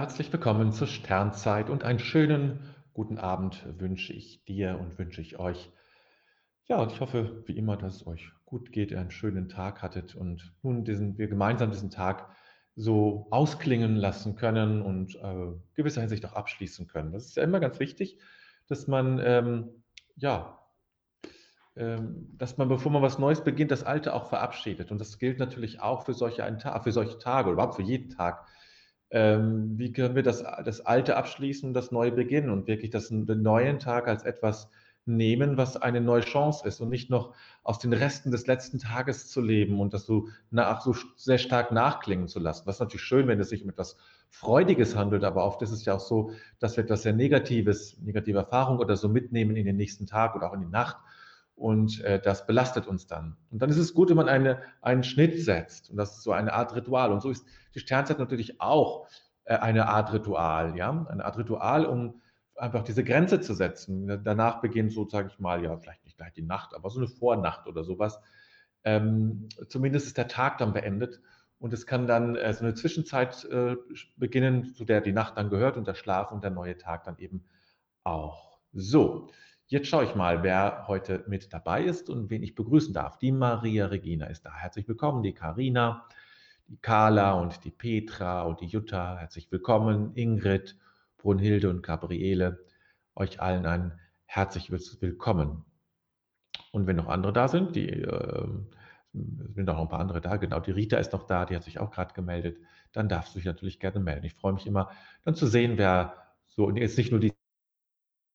Herzlich willkommen zur Sternzeit und einen schönen guten Abend wünsche ich dir und wünsche ich euch. Ja, und ich hoffe, wie immer, dass es euch gut geht, ihr einen schönen Tag hattet und nun diesen, wir gemeinsam diesen Tag so ausklingen lassen können und äh, gewisser Hinsicht auch abschließen können. Das ist ja immer ganz wichtig, dass man, ähm, ja, ähm, dass man, bevor man was Neues beginnt, das Alte auch verabschiedet. Und das gilt natürlich auch für solche, einen Tag, für solche Tage oder überhaupt für jeden Tag ähm, wie können wir das, das Alte abschließen das Neue beginnen und wirklich das, den neuen Tag als etwas nehmen, was eine neue Chance ist und nicht noch aus den Resten des letzten Tages zu leben und das so nach, so sehr stark nachklingen zu lassen. Das ist natürlich schön, wenn es sich um etwas Freudiges handelt, aber oft ist es ja auch so, dass wir etwas sehr Negatives, negative Erfahrung oder so mitnehmen in den nächsten Tag oder auch in die Nacht und äh, das belastet uns dann. Und dann ist es gut, wenn man eine, einen Schnitt setzt und das ist so eine Art Ritual. Und so ist die Sternzeit natürlich auch äh, eine Art Ritual, ja, eine Art Ritual, um einfach diese Grenze zu setzen. Danach beginnt so, sage ich mal, ja, vielleicht nicht gleich die Nacht, aber so eine Vornacht oder sowas. Ähm, zumindest ist der Tag dann beendet und es kann dann äh, so eine Zwischenzeit äh, beginnen, zu der die Nacht dann gehört und der Schlaf und der neue Tag dann eben auch. So, Jetzt schaue ich mal, wer heute mit dabei ist und wen ich begrüßen darf. Die Maria Regina ist da. Herzlich willkommen. Die Karina, die Carla und die Petra und die Jutta. Herzlich willkommen. Ingrid, Brunhilde und Gabriele. Euch allen ein herzlich willkommen. Und wenn noch andere da sind, die äh, sind auch noch ein paar andere da, genau, die Rita ist noch da, die hat sich auch gerade gemeldet, dann darfst du dich natürlich gerne melden. Ich freue mich immer, dann zu sehen, wer so, und jetzt nicht nur die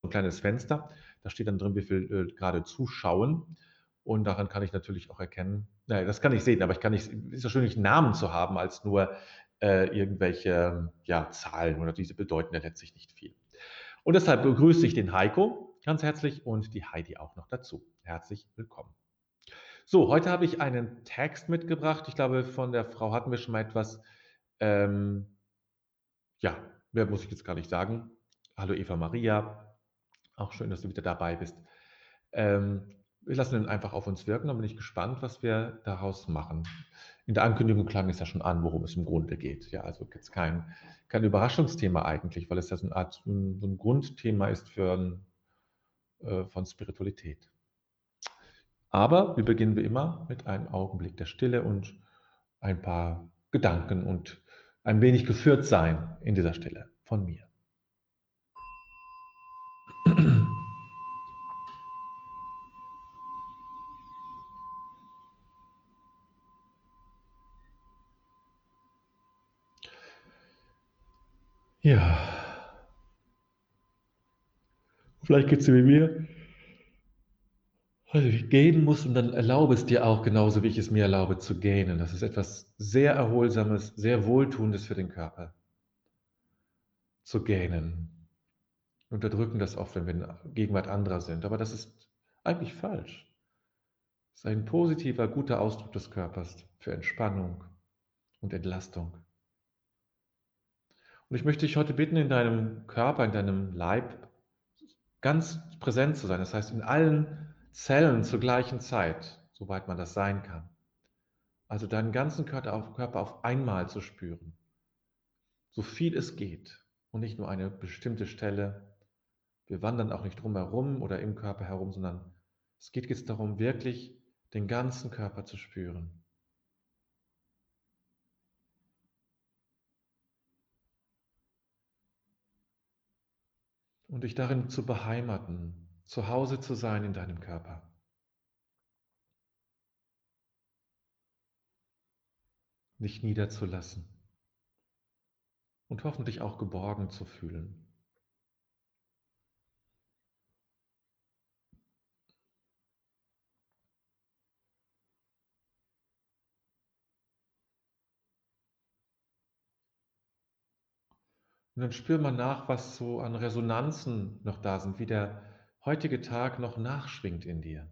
ein kleines Fenster, da steht dann drin, wie viel äh, gerade zuschauen. Und daran kann ich natürlich auch erkennen, naja, das kann ich sehen, aber ich kann nicht, es ist ja schön, nicht Namen zu haben, als nur äh, irgendwelche ja, Zahlen oder diese bedeuten ja letztlich nicht viel. Und deshalb begrüße ich den Heiko ganz herzlich und die Heidi auch noch dazu. Herzlich willkommen. So, heute habe ich einen Text mitgebracht. Ich glaube, von der Frau hatten wir schon mal etwas. Ähm, ja, mehr muss ich jetzt gar nicht sagen. Hallo Eva Maria, auch schön, dass du wieder dabei bist. Ähm, wir lassen ihn einfach auf uns wirken, dann bin ich gespannt, was wir daraus machen. In der Ankündigung klang es ja schon an, worum es im Grunde geht. Ja, also gibt es kein, kein Überraschungsthema eigentlich, weil es ja so eine Art, so ein Grundthema ist für, äh, von Spiritualität. Aber wir beginnen wie immer mit einem Augenblick der Stille und ein paar Gedanken und ein wenig geführt sein in dieser Stille von mir. Ja. Vielleicht geht es dir wie mir. Also ich gehen muss und dann erlaube es dir auch genauso, wie ich es mir erlaube, zu gähnen. Das ist etwas sehr Erholsames, sehr Wohltuendes für den Körper. Zu gähnen. Unterdrücken das oft, wenn wir in Gegenwart anderer sind. Aber das ist eigentlich falsch. Das ist ein positiver, guter Ausdruck des Körpers für Entspannung und Entlastung. Und ich möchte dich heute bitten, in deinem Körper, in deinem Leib ganz präsent zu sein. Das heißt, in allen Zellen zur gleichen Zeit, soweit man das sein kann. Also deinen ganzen Körper auf, einmal zu spüren. So viel es geht. Und nicht nur eine bestimmte Stelle. Wir wandern auch nicht drumherum oder im Körper herum, sondern es geht jetzt darum, wirklich den ganzen Körper zu spüren. Und dich darin zu beheimaten, zu Hause zu sein in deinem Körper. Dich niederzulassen und hoffentlich auch geborgen zu fühlen. Und dann spür mal nach, was so an Resonanzen noch da sind, wie der heutige Tag noch nachschwingt in dir.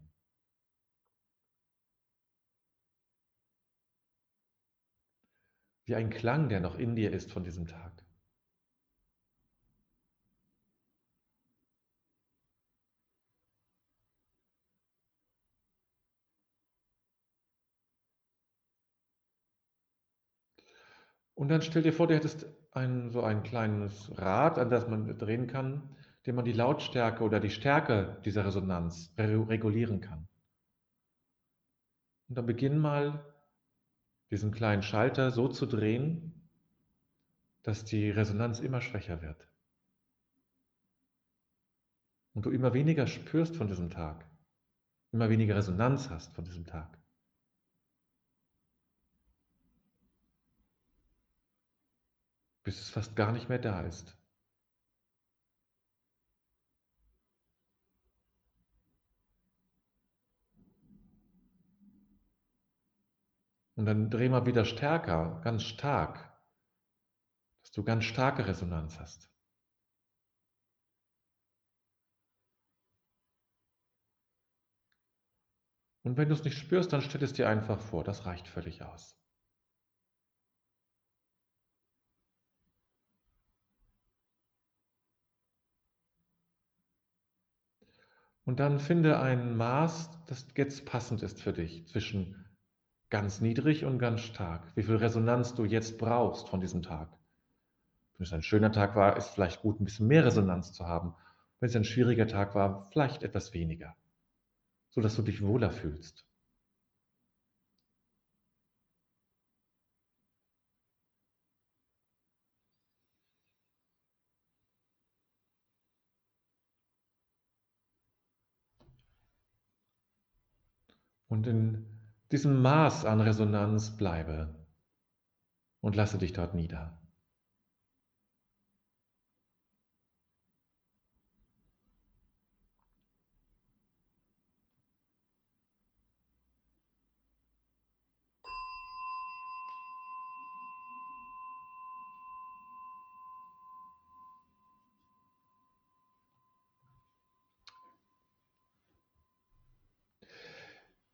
Wie ein Klang, der noch in dir ist von diesem Tag. Und dann stell dir vor, du hättest ein, so ein kleines Rad, an das man drehen kann, dem man die Lautstärke oder die Stärke dieser Resonanz regulieren kann. Und dann beginn mal, diesen kleinen Schalter so zu drehen, dass die Resonanz immer schwächer wird. Und du immer weniger spürst von diesem Tag, immer weniger Resonanz hast von diesem Tag. Bis es fast gar nicht mehr da ist. Und dann dreh mal wieder stärker, ganz stark, dass du ganz starke Resonanz hast. Und wenn du es nicht spürst, dann stell es dir einfach vor, das reicht völlig aus. Und dann finde ein Maß, das jetzt passend ist für dich, zwischen ganz niedrig und ganz stark. Wie viel Resonanz du jetzt brauchst von diesem Tag. Wenn es ein schöner Tag war, ist vielleicht gut, ein bisschen mehr Resonanz zu haben. Wenn es ein schwieriger Tag war, vielleicht etwas weniger, sodass du dich wohler fühlst. Und in diesem Maß an Resonanz bleibe und lasse dich dort nieder.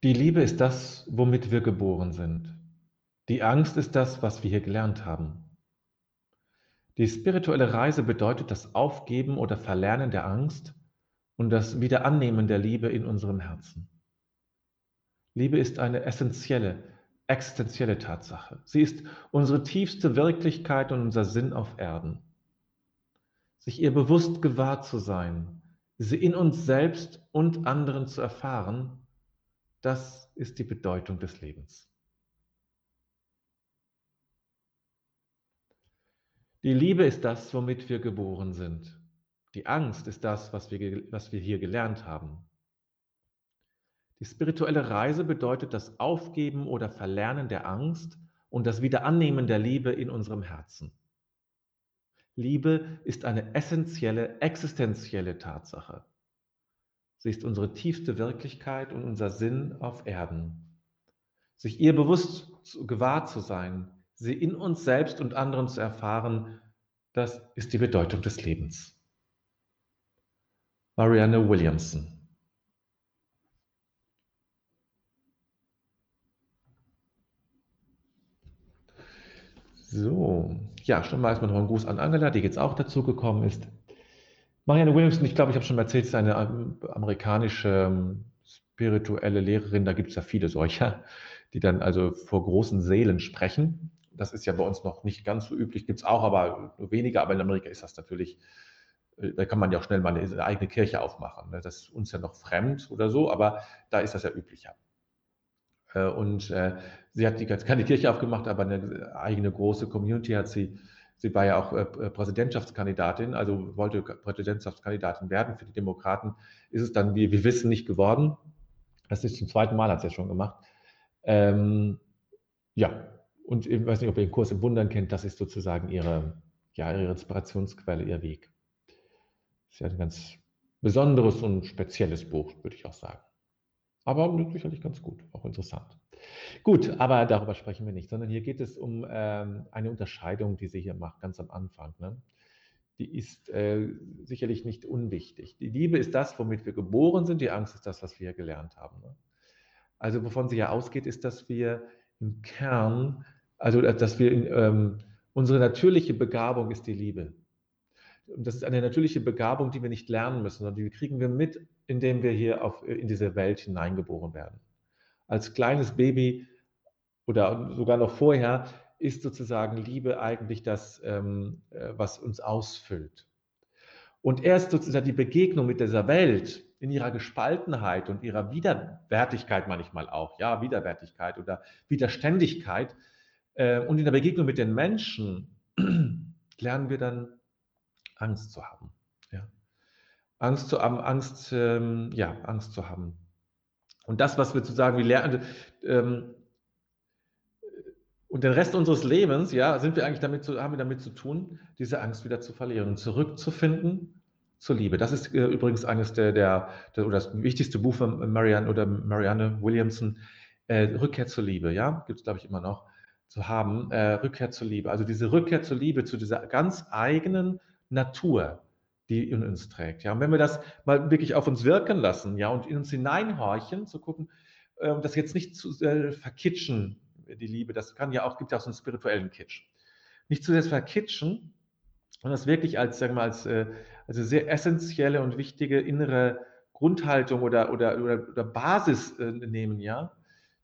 Die Liebe ist das, womit wir geboren sind. Die Angst ist das, was wir hier gelernt haben. Die spirituelle Reise bedeutet das Aufgeben oder Verlernen der Angst und das Wiederannehmen der Liebe in unserem Herzen. Liebe ist eine essentielle, existenzielle Tatsache. Sie ist unsere tiefste Wirklichkeit und unser Sinn auf Erden. Sich ihr bewusst gewahr zu sein, sie in uns selbst und anderen zu erfahren, das ist die Bedeutung des Lebens. Die Liebe ist das, womit wir geboren sind. Die Angst ist das, was wir, was wir hier gelernt haben. Die spirituelle Reise bedeutet das Aufgeben oder Verlernen der Angst und das Wiederannehmen der Liebe in unserem Herzen. Liebe ist eine essentielle, existenzielle Tatsache. Sie ist unsere tiefste Wirklichkeit und unser Sinn auf Erden. Sich ihr bewusst gewahr zu sein, sie in uns selbst und anderen zu erfahren, das ist die Bedeutung des Lebens. Marianne Williamson So, ja, schon mal erstmal noch ein Gruß an Angela, die jetzt auch dazu gekommen ist. Marianne Williamson, ich glaube, ich habe schon erzählt, ist eine ähm, amerikanische ähm, spirituelle Lehrerin. Da gibt es ja viele solcher, die dann also vor großen Seelen sprechen. Das ist ja bei uns noch nicht ganz so üblich, gibt es auch, aber nur weniger. Aber in Amerika ist das natürlich, äh, da kann man ja auch schnell mal eine eigene Kirche aufmachen. Ne? Das ist uns ja noch fremd oder so, aber da ist das ja üblicher. Äh, und äh, sie hat keine Kirche aufgemacht, aber eine eigene große Community hat sie Sie war ja auch äh, äh, Präsidentschaftskandidatin, also wollte Präsidentschaftskandidatin werden für die Demokraten. Ist es dann, wie wir wissen, nicht geworden. Das ist zum zweiten Mal, hat sie ja schon gemacht. Ähm, ja, und ich weiß nicht, ob ihr den Kurs im Wundern kennt, das ist sozusagen ihre, ja, ihre Inspirationsquelle, ihr Weg. Ist ja ein ganz besonderes und spezielles Buch, würde ich auch sagen. Aber sicherlich ganz gut, auch interessant. Gut, aber darüber sprechen wir nicht, sondern hier geht es um ähm, eine Unterscheidung, die sie hier macht, ganz am Anfang. Ne? Die ist äh, sicherlich nicht unwichtig. Die Liebe ist das, womit wir geboren sind, die Angst ist das, was wir gelernt haben. Ne? Also wovon sie ja ausgeht, ist, dass wir im Kern, also äh, dass wir in, ähm, unsere natürliche Begabung ist die Liebe. Und das ist eine natürliche Begabung, die wir nicht lernen müssen, sondern die kriegen wir mit, indem wir hier auf, in diese Welt hineingeboren werden als kleines Baby oder sogar noch vorher ist sozusagen Liebe eigentlich das, ähm, äh, was uns ausfüllt. Und erst sozusagen die Begegnung mit dieser Welt in ihrer Gespaltenheit und ihrer Widerwärtigkeit manchmal auch, ja, Widerwärtigkeit oder Widerständigkeit äh, und in der Begegnung mit den Menschen lernen wir dann Angst zu haben. Ja. Angst zu haben, Angst, ähm, ja, Angst zu haben. Und das, was wir sozusagen, wir lernen, ähm, und den Rest unseres Lebens, ja, sind wir eigentlich damit zu, haben wir damit zu tun, diese Angst wieder zu verlieren und zurückzufinden zur Liebe. Das ist äh, übrigens eines der, der, der, oder das wichtigste Buch von Marianne oder Marianne Williamson, äh, Rückkehr zur Liebe, ja, gibt es, glaube ich, immer noch zu haben, äh, Rückkehr zur Liebe. Also diese Rückkehr zur Liebe, zu dieser ganz eigenen Natur, die in uns trägt. Ja, und wenn wir das mal wirklich auf uns wirken lassen, ja, und in uns hineinhorchen, zu gucken, äh, das jetzt nicht zu äh, verkitschen, die Liebe, das kann ja auch, gibt ja auch so einen spirituellen Kitsch. Nicht zu sehr verkitschen, und das wirklich als, sagen wir als, äh, also sehr essentielle und wichtige innere Grundhaltung oder, oder, oder, oder Basis äh, nehmen, ja.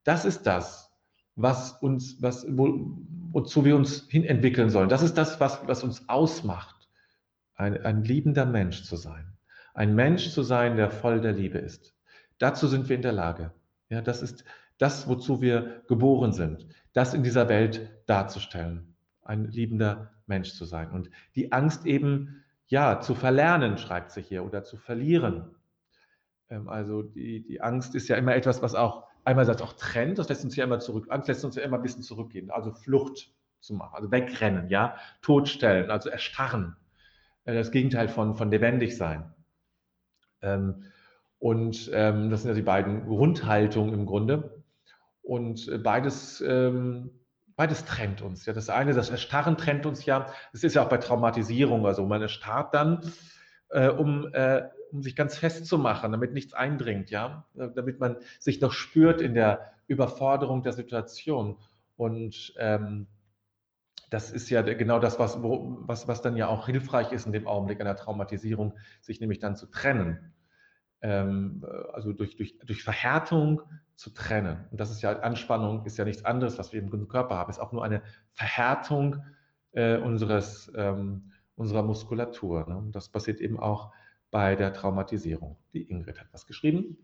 Das ist das, was uns, was, wo, wozu wir uns hin entwickeln sollen. Das ist das, was, was uns ausmacht, ein, ein liebender Mensch zu sein. Ein Mensch zu sein, der voll der Liebe ist. Dazu sind wir in der Lage. Ja, das ist das, wozu wir geboren sind, das in dieser Welt darzustellen. Ein liebender Mensch zu sein. Und die Angst eben, ja, zu verlernen, schreibt sich hier, oder zu verlieren. Ähm, also die, die Angst ist ja immer etwas, was auch einerseits auch trennt, das lässt uns ja immer zurück, Angst lässt uns ja immer ein bisschen zurückgehen, also Flucht zu machen, also wegrennen, ja, totstellen, also erstarren, das Gegenteil von, von lebendig sein. Ähm, und ähm, das sind ja die beiden Grundhaltungen im Grunde. Und äh, beides, beides trennt uns. Ja, das eine, das Erstarren trennt uns ja. Das ist ja auch bei Traumatisierung, also man erstarrt dann, äh, um um sich ganz festzumachen, damit nichts eindringt, ja, damit man sich noch spürt in der Überforderung der Situation. Und ähm, das ist ja genau das, was, wo, was, was dann ja auch hilfreich ist in dem Augenblick einer Traumatisierung, sich nämlich dann zu trennen. Ähm, also durch, durch, durch Verhärtung zu trennen. Und das ist ja Anspannung, ist ja nichts anderes, was wir im Körper haben, ist auch nur eine Verhärtung äh, unseres, ähm, unserer Muskulatur. Ne? Und das passiert eben auch bei der Traumatisierung. Die Ingrid hat was geschrieben.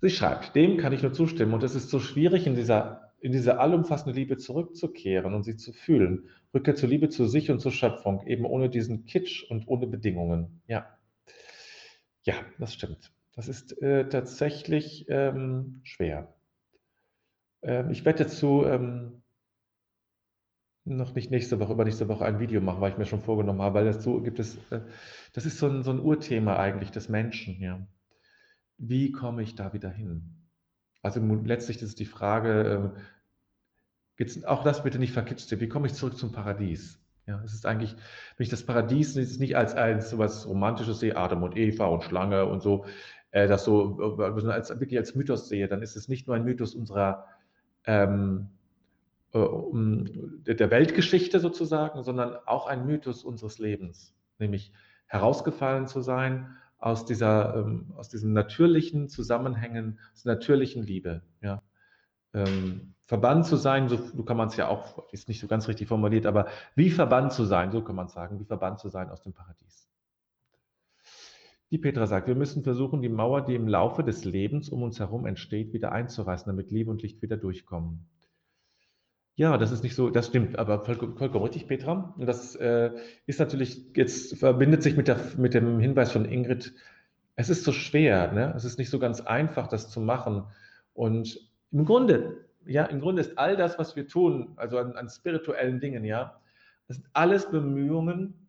Sie schreibt, dem kann ich nur zustimmen und es ist so schwierig, in dieser, in diese allumfassende Liebe zurückzukehren und sie zu fühlen. Rückkehr zur Liebe zu sich und zur Schöpfung, eben ohne diesen Kitsch und ohne Bedingungen. Ja, ja, das stimmt. Das ist äh, tatsächlich ähm, schwer. Ähm, ich werde dazu ähm, noch nicht nächste Woche, übernächste Woche ein Video machen, weil ich mir schon vorgenommen habe, weil dazu gibt es, äh, das ist so ein, so ein Urthema eigentlich des Menschen, ja. Wie komme ich da wieder hin? Also letztlich ist die Frage, äh, auch das bitte nicht verkitscht, wie komme ich zurück zum Paradies? Ja, es ist eigentlich, wenn ich das Paradies nicht als, als so was Romantisches sehe, Adam und Eva und Schlange und so, äh, das so äh, als, wirklich als Mythos sehe, dann ist es nicht nur ein Mythos unserer ähm, äh, der Weltgeschichte sozusagen, sondern auch ein Mythos unseres Lebens, nämlich herausgefallen zu sein aus, dieser, ähm, aus diesen natürlichen Zusammenhängen, aus der natürlichen Liebe. Ja. Ähm, verbannt zu sein, so, so kann man es ja auch, ist nicht so ganz richtig formuliert, aber wie verbannt zu sein, so kann man sagen, wie verbannt zu sein aus dem Paradies. Die Petra sagt, wir müssen versuchen, die Mauer, die im Laufe des Lebens um uns herum entsteht, wieder einzureißen, damit Liebe und Licht wieder durchkommen. Ja, das ist nicht so, das stimmt, aber vollkommen, vollkommen richtig, Petra. Das äh, ist natürlich, jetzt verbindet sich mit, der, mit dem Hinweis von Ingrid, es ist so schwer, ne? es ist nicht so ganz einfach, das zu machen. Und im Grunde, ja, im Grunde ist all das, was wir tun, also an, an spirituellen Dingen, ja, das sind alles Bemühungen,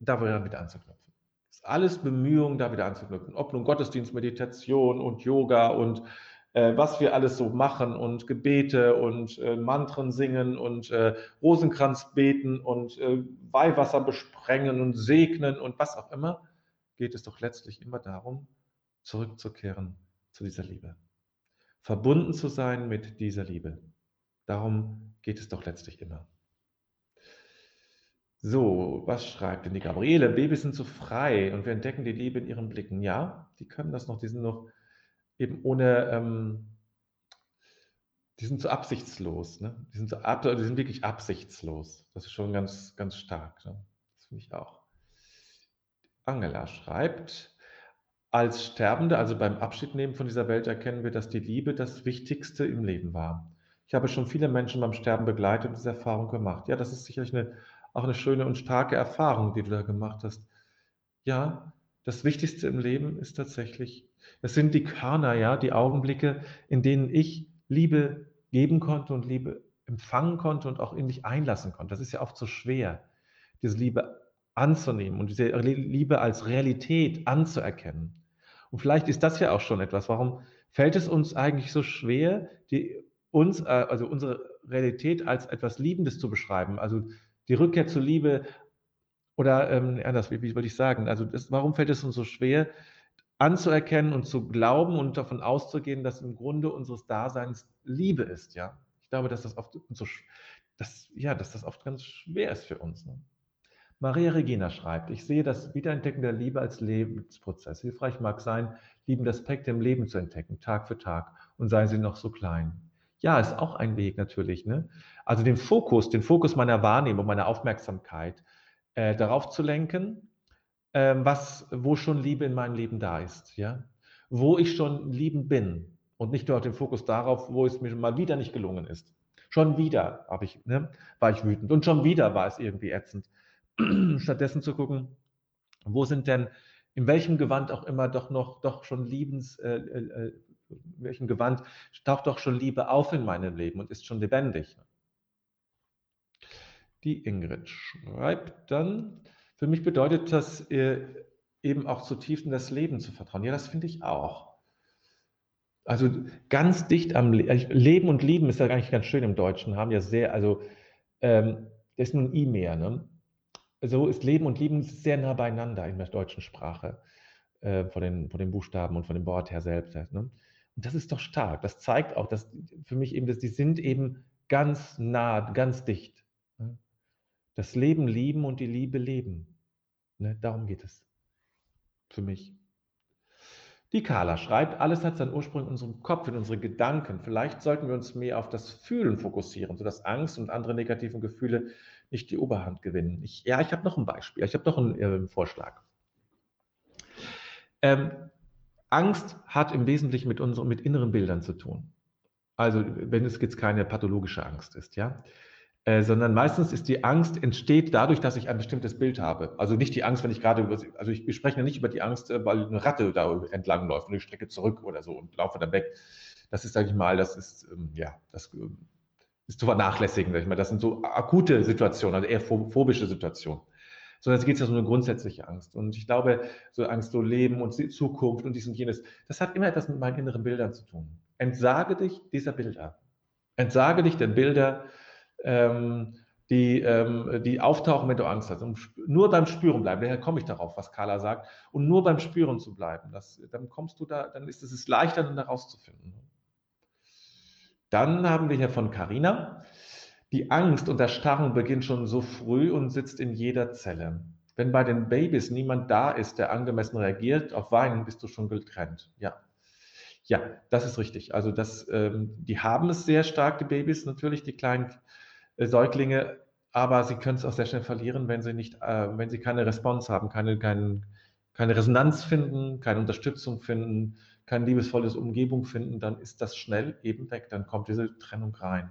da wieder anzuknüpfen. Das ist alles Bemühungen, da wieder anzuknüpfen. Ob nun Gottesdienst, Meditation und Yoga und äh, was wir alles so machen und Gebete und äh, Mantren singen und äh, Rosenkranz beten und äh, Weihwasser besprengen und segnen und was auch immer, geht es doch letztlich immer darum, zurückzukehren zu dieser Liebe. Verbunden zu sein mit dieser Liebe. Darum geht es doch letztlich immer. So, was schreibt denn die Gabriele? Babys sind so frei und wir entdecken die Liebe in ihren Blicken. Ja, die können das noch, die sind noch eben ohne, ähm, die sind so absichtslos. Ne? Die, sind so ab, die sind wirklich absichtslos. Das ist schon ganz, ganz stark. Ne? Das finde ich auch. Angela schreibt, als Sterbende, also beim Abschiednehmen von dieser Welt, erkennen wir, dass die Liebe das Wichtigste im Leben war. Ich habe schon viele Menschen beim Sterben begleitet und diese Erfahrung gemacht. Ja, das ist sicherlich eine, auch eine schöne und starke Erfahrung, die du da gemacht hast. Ja, das Wichtigste im Leben ist tatsächlich, es sind die Körner, ja, die Augenblicke, in denen ich Liebe geben konnte und Liebe empfangen konnte und auch in mich einlassen konnte. Das ist ja oft so schwer, diese Liebe anzunehmen und diese Liebe als Realität anzuerkennen. Und vielleicht ist das ja auch schon etwas. Warum fällt es uns eigentlich so schwer, die uns, äh, also unsere Realität als etwas Liebendes zu beschreiben, also die Rückkehr zur Liebe oder ähm, anders, wie, wie würde ich sagen, also das, warum fällt es uns so schwer, anzuerkennen und zu glauben und davon auszugehen, dass im Grunde unseres Daseins Liebe ist, ja? Ich glaube, dass das oft so, dass, ja, dass das oft ganz schwer ist für uns. Ne? Maria Regina schreibt, ich sehe das Wiederentdecken der Liebe als Lebensprozess. Hilfreich mag sein, liebende Aspekte im Leben zu entdecken, Tag für Tag, und seien sie noch so klein. Ja, ist auch ein Weg natürlich. Ne? Also den Fokus, den Fokus meiner Wahrnehmung, meiner Aufmerksamkeit äh, darauf zu lenken, äh, was, wo schon Liebe in meinem Leben da ist, ja, wo ich schon liebend bin und nicht nur den Fokus darauf, wo es mir mal wieder nicht gelungen ist. Schon wieder ich, ne, war ich wütend und schon wieder war es irgendwie ätzend. Stattdessen zu gucken, wo sind denn in welchem Gewand auch immer doch noch doch schon liebens äh, äh, äh in welchem Gewand taucht doch schon Liebe auf in meinem Leben und ist schon lebendig. Die Ingrid schreibt dann, für mich bedeutet das äh, eben auch zutiefst in das Leben zu vertrauen. Ja, das finde ich auch. Also ganz dicht am Le Leben und Lieben ist ja eigentlich ganz schön im Deutschen, haben ja sehr, also ähm, das ist nur ein I mehr, ne? So ist Leben und Lieben sehr nah beieinander in der deutschen Sprache, äh, von, den, von den Buchstaben und von dem Wort her selbst. Ne? Und das ist doch stark. Das zeigt auch, dass für mich eben, dass die sind eben ganz nah, ganz dicht. Ne? Das Leben lieben und die Liebe leben. Ne? Darum geht es. Für mich. Die Carla schreibt, alles hat seinen Ursprung in unserem Kopf, in unseren Gedanken. Vielleicht sollten wir uns mehr auf das Fühlen fokussieren, sodass Angst und andere negativen Gefühle nicht die Oberhand gewinnen. Ich, ja, ich habe noch ein Beispiel, ich habe noch einen äh, Vorschlag. Ähm, Angst hat im Wesentlichen mit unseren, mit inneren Bildern zu tun. Also, wenn es jetzt keine pathologische Angst ist, ja. Äh, sondern meistens ist die Angst entsteht dadurch, dass ich ein bestimmtes Bild habe. Also nicht die Angst, wenn ich gerade über, also ich, wir sprechen ja nicht über die Angst, äh, weil eine Ratte da entlang läuft und ich strecke zurück oder so und laufe dann weg. Das ist, sage ich mal, das ist, ähm, ja, das äh, ist zu vernachlässigen, sag ich mal. Das sind so akute Situationen, also eher phobische Situationen sondern es geht ja so eine grundsätzliche Angst. Und ich glaube, so Angst, so Leben und Zukunft und dies und jenes, das hat immer etwas mit meinen inneren Bildern zu tun. Entsage dich dieser Bilder. Entsage dich der Bilder, ähm, die, ähm, die auftauchen, wenn du Angst hast. Und nur beim Spüren bleiben. Daher komme ich darauf, was Carla sagt. Und nur beim Spüren zu bleiben. Das, dann kommst du da, dann ist es leichter, dann da rauszufinden. Dann haben wir hier von Carina. Die Angst und das Starren beginnt schon so früh und sitzt in jeder Zelle. Wenn bei den Babys niemand da ist, der angemessen reagiert, auf Weinen bist du schon getrennt. Ja. Ja, das ist richtig. Also das, ähm, die haben es sehr stark, die Babys, natürlich die kleinen Säuglinge, aber sie können es auch sehr schnell verlieren, wenn sie nicht, äh, wenn sie keine Response haben, keine, keine, keine Resonanz finden, keine Unterstützung finden, kein liebesvolles Umgebung finden, dann ist das schnell eben weg. Dann kommt diese Trennung rein.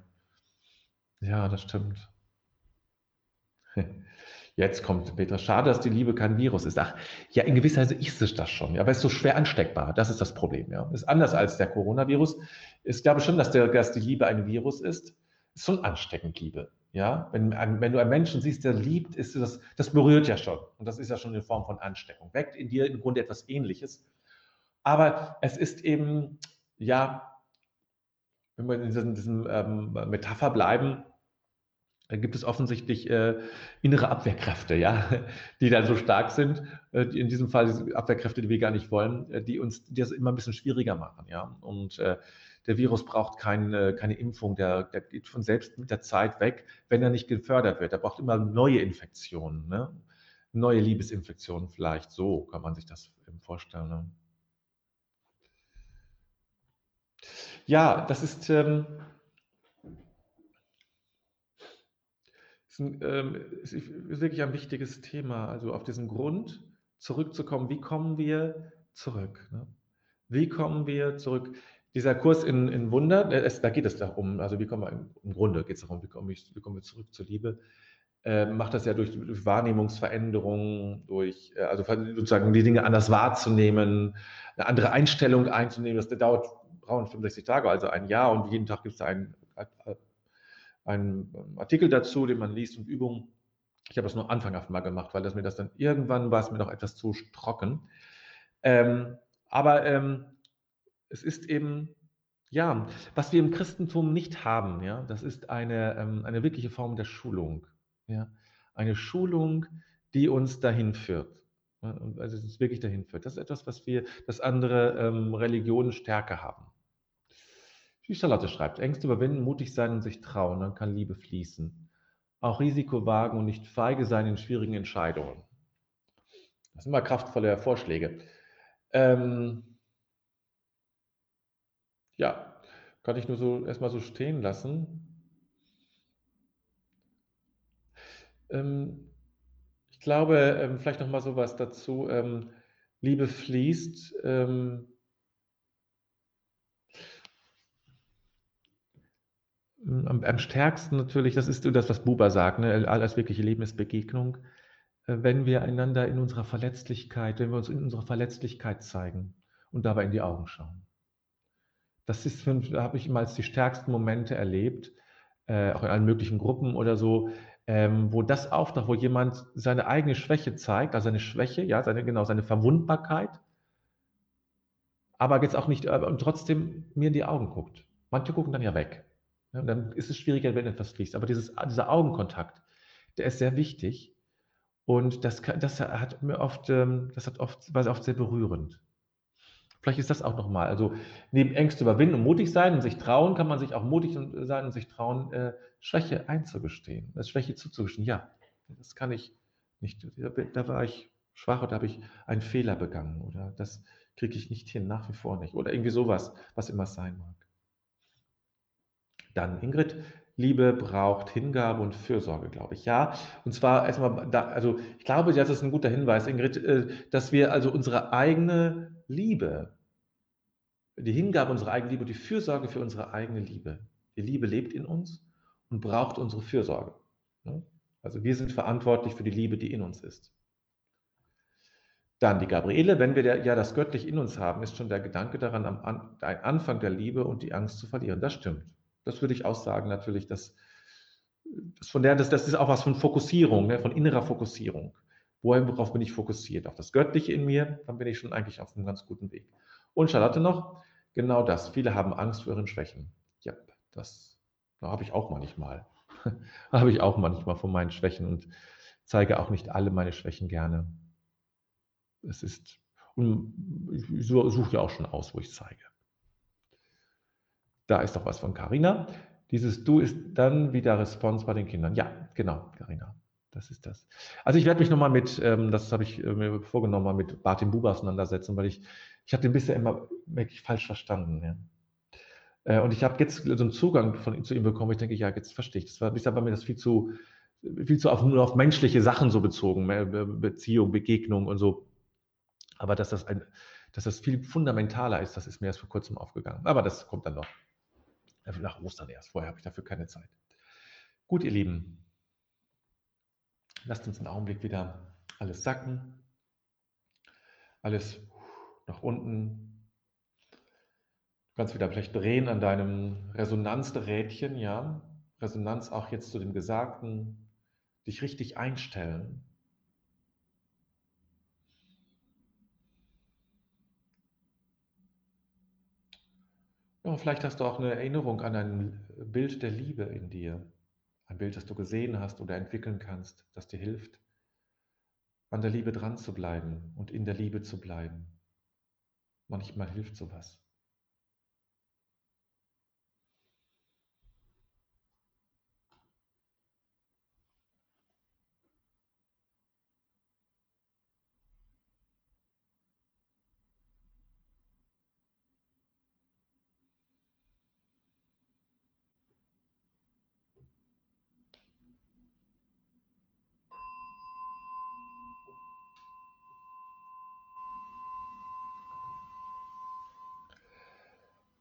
Ja, das stimmt. Jetzt kommt Petra. Schade, dass die Liebe kein Virus ist. Ach, ja, in gewisser Weise ist es das schon. Ja, aber es ist so schwer ansteckbar. Das ist das Problem. Ja, ist anders als der Coronavirus. Ich glaube schon, dass, der, dass die Liebe ein Virus ist. Schon ansteckend, Liebe. Ja, wenn, wenn du einen Menschen siehst, der liebt, ist das, das berührt ja schon. Und das ist ja schon eine Form von Ansteckung. Weckt in dir im Grunde etwas Ähnliches. Aber es ist eben, ja, wenn wir in diesem, diesem ähm, Metapher bleiben, da gibt es offensichtlich äh, innere Abwehrkräfte, ja, die dann so stark sind. Äh, in diesem Fall Abwehrkräfte, die wir gar nicht wollen, äh, die uns die das immer ein bisschen schwieriger machen, ja. Und äh, der Virus braucht keine, äh, keine Impfung, der, der geht von selbst mit der Zeit weg, wenn er nicht gefördert wird. Er braucht immer neue Infektionen, ne? neue Liebesinfektionen vielleicht. So kann man sich das vorstellen. Ne? Ja, das ist, ähm, ist, ein, ähm, ist, wirklich ein wichtiges Thema. Also auf diesen Grund zurückzukommen, wie kommen wir zurück? Ne? Wie kommen wir zurück? Dieser Kurs in, in Wunder, äh, es, da geht es darum, also wie kommen wir, im Grunde geht es darum, wie kommen, ich, kommen wir zurück zur Liebe äh, macht das ja durch, durch Wahrnehmungsveränderungen, durch, also sozusagen die Dinge anders wahrzunehmen, eine andere Einstellung einzunehmen. Das dauert 365 Tage, also ein Jahr und jeden Tag gibt es einen, einen Artikel dazu, den man liest und Übungen. Ich habe das nur anfanghaft mal gemacht, weil das mir das dann irgendwann war es mir noch etwas zu trocken. Ähm, aber ähm, es ist eben ja, was wir im Christentum nicht haben, ja, das ist eine, ähm, eine wirkliche Form der Schulung. Ja? Eine Schulung, die uns dahin führt. Also es ist wirklich dahin führt. Das ist etwas, was wir, das andere ähm, Religionen stärker haben. Wie Charlotte schreibt, Ängste überwinden, mutig sein und sich trauen, dann kann Liebe fließen. Auch Risiko wagen und nicht feige sein in schwierigen Entscheidungen. Das sind immer kraftvolle Vorschläge. Ähm, ja, kann ich nur so erstmal so stehen lassen. Ähm, ich glaube, ähm, vielleicht noch mal so was dazu. Ähm, Liebe fließt. Ähm am, am stärksten natürlich, das ist das, was Buber sagt, ne? alles wirkliche Leben ist Begegnung. Äh, wenn wir einander in unserer Verletzlichkeit, wenn wir uns in unserer Verletzlichkeit zeigen und dabei in die Augen schauen. Das ist, da habe ich immer als die stärksten Momente erlebt, äh, auch in allen möglichen Gruppen oder so, ähm, wo das auftaucht, wo jemand seine eigene Schwäche zeigt, also seine Schwäche, ja, seine, genau, seine Verwundbarkeit, aber jetzt auch nicht, und trotzdem mir in die Augen guckt. Manche gucken dann ja weg. Ja, dann ist es schwieriger, wenn etwas fließt. Aber dieses, dieser Augenkontakt, der ist sehr wichtig. Und das, das hat mir oft, ähm, das hat oft, war oft sehr berührend. Vielleicht ist das auch nochmal. Also neben Ängste überwinden und mutig sein und sich trauen, kann man sich auch mutig sein und sich trauen, äh, Schwäche einzugestehen, das Schwäche zuzugestehen. Ja, das kann ich nicht. Da war ich schwach oder habe ich einen Fehler begangen oder das kriege ich nicht hin, nach wie vor nicht. Oder irgendwie sowas, was immer sein mag. Dann Ingrid, Liebe braucht Hingabe und Fürsorge, glaube ich. Ja, und zwar erstmal, da, also ich glaube, das ist ein guter Hinweis, Ingrid, äh, dass wir also unsere eigene Liebe, die Hingabe unserer eigenen Liebe, die Fürsorge für unsere eigene Liebe. Die Liebe lebt in uns und braucht unsere Fürsorge. Also wir sind verantwortlich für die Liebe, die in uns ist. Dann die Gabriele, wenn wir ja das göttlich in uns haben, ist schon der Gedanke daran, am Anfang der Liebe und die Angst zu verlieren. Das stimmt. Das würde ich auch sagen, natürlich, dass, dass von der, das, das ist auch was von Fokussierung, ne, von innerer Fokussierung. Worauf bin ich fokussiert? Auf das Göttliche in mir, dann bin ich schon eigentlich auf einem ganz guten Weg. Und Charlotte noch, genau das. Viele haben Angst vor ihren Schwächen. Ja, das da habe ich auch manchmal. habe ich auch manchmal von meinen Schwächen und zeige auch nicht alle meine Schwächen gerne. Es ist, und ich suche ja auch schon aus, wo ich zeige. Da ist doch was von Carina. Dieses Du ist dann wieder Response bei den Kindern. Ja, genau, Carina. Das ist das. Also ich werde mich nochmal mit, ähm, das habe ich äh, mir vorgenommen, mal mit Martin Buber auseinandersetzen, weil ich, ich habe den bisher immer wirklich falsch verstanden. Ja. Äh, und ich habe jetzt so einen Zugang von, zu ihm bekommen, ich denke, ja, jetzt verstehe ich. Das war bisher bei mir das viel zu, viel zu auf, nur auf menschliche Sachen so bezogen, Beziehung, Begegnung und so. Aber dass das ein, dass das viel fundamentaler ist, das ist mir erst vor kurzem aufgegangen. Aber das kommt dann noch. Nach Ostern erst. Vorher habe ich dafür keine Zeit. Gut, ihr Lieben. Lasst uns einen Augenblick wieder alles sacken. Alles nach unten. Du kannst wieder vielleicht drehen an deinem Resonanzrädchen, ja. Resonanz auch jetzt zu dem Gesagten. Dich richtig einstellen. Ja, vielleicht hast du auch eine Erinnerung an ein Bild der Liebe in dir. Ein Bild, das du gesehen hast oder entwickeln kannst, das dir hilft, an der Liebe dran zu bleiben und in der Liebe zu bleiben. Manchmal hilft sowas.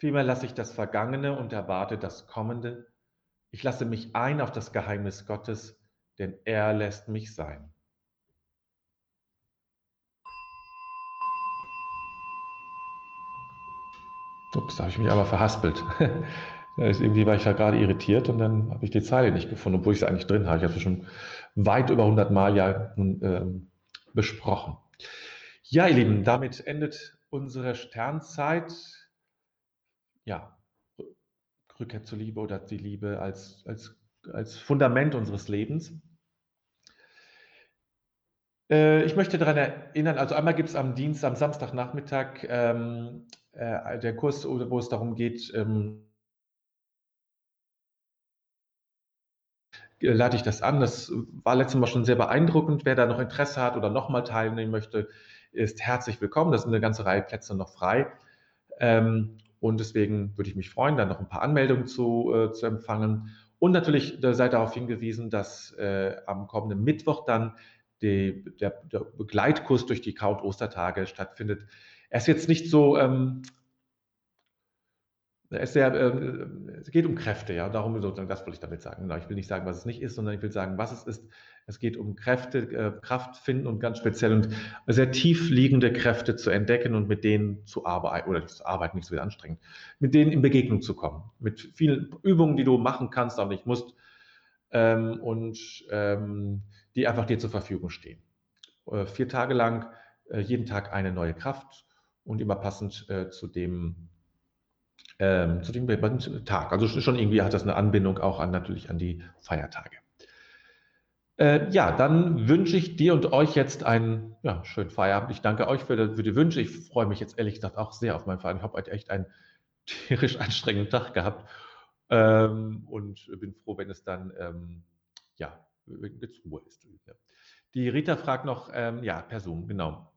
Vielmehr lasse ich das Vergangene und erwarte das Kommende. Ich lasse mich ein auf das Geheimnis Gottes, denn er lässt mich sein. Ups, da habe ich mich aber verhaspelt. irgendwie war ich ja gerade irritiert und dann habe ich die Zeile nicht gefunden, obwohl ich sie eigentlich drin habe. Ich habe sie schon weit über 100 Mal ja ähm, besprochen. Ja, ihr Lieben, damit endet unsere Sternzeit ja, Rückkehr zur Liebe oder die Liebe als, als, als Fundament unseres Lebens. Äh, ich möchte daran erinnern, also einmal gibt es am Dienst, am Samstagnachmittag ähm, äh, der Kurs, wo es darum geht, ähm, lade ich das an. Das war letztes Mal schon sehr beeindruckend. Wer da noch Interesse hat oder nochmal teilnehmen möchte, ist herzlich willkommen. Da sind eine ganze Reihe Plätze noch frei. Ähm, und deswegen würde ich mich freuen, da noch ein paar Anmeldungen zu, äh, zu empfangen. Und natürlich äh, sei darauf hingewiesen, dass äh, am kommenden Mittwoch dann die, der, der, Begleitkurs durch die Count Ostertage stattfindet. Er ist jetzt nicht so ähm, es, sehr, äh, es geht um Kräfte, ja, darum sozusagen, das wollte ich damit sagen. Ich will nicht sagen, was es nicht ist, sondern ich will sagen, was es ist. Es geht um Kräfte, äh, Kraft finden und ganz speziell und sehr tief liegende Kräfte zu entdecken und mit denen zu arbeiten, oder zu arbeiten, nicht so wieder anstrengend, mit denen in Begegnung zu kommen. Mit vielen Übungen, die du machen kannst, aber nicht musst, ähm, und ähm, die einfach dir zur Verfügung stehen. Äh, vier Tage lang, äh, jeden Tag eine neue Kraft und immer passend zu dem, ähm, zu dem Tag. Also schon irgendwie hat das eine Anbindung auch an natürlich an die Feiertage. Äh, ja, dann wünsche ich dir und euch jetzt einen ja, schönen Feierabend. Ich danke euch für, für die Wünsche. Ich freue mich jetzt ehrlich gesagt auch sehr auf meinen Feierabend. Ich habe heute echt einen tierisch anstrengenden Tag gehabt ähm, und bin froh, wenn es dann ähm, ja, jetzt Ruhe ist. Die Rita fragt noch, ähm, ja, per Zoom, genau.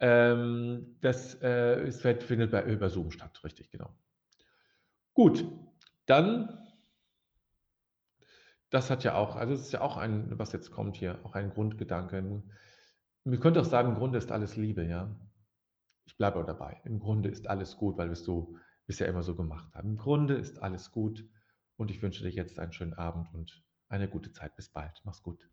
Ähm, das äh, ist, findet bei, über Zoom statt, richtig, genau. Gut, dann, das hat ja auch, also es ist ja auch ein, was jetzt kommt hier, auch ein Grundgedanke. Man könnte auch sagen, im Grunde ist alles Liebe, ja. Ich bleibe auch dabei. Im Grunde ist alles gut, weil wir es so bisher immer so gemacht haben. Im Grunde ist alles gut und ich wünsche dir jetzt einen schönen Abend und eine gute Zeit. Bis bald. Mach's gut.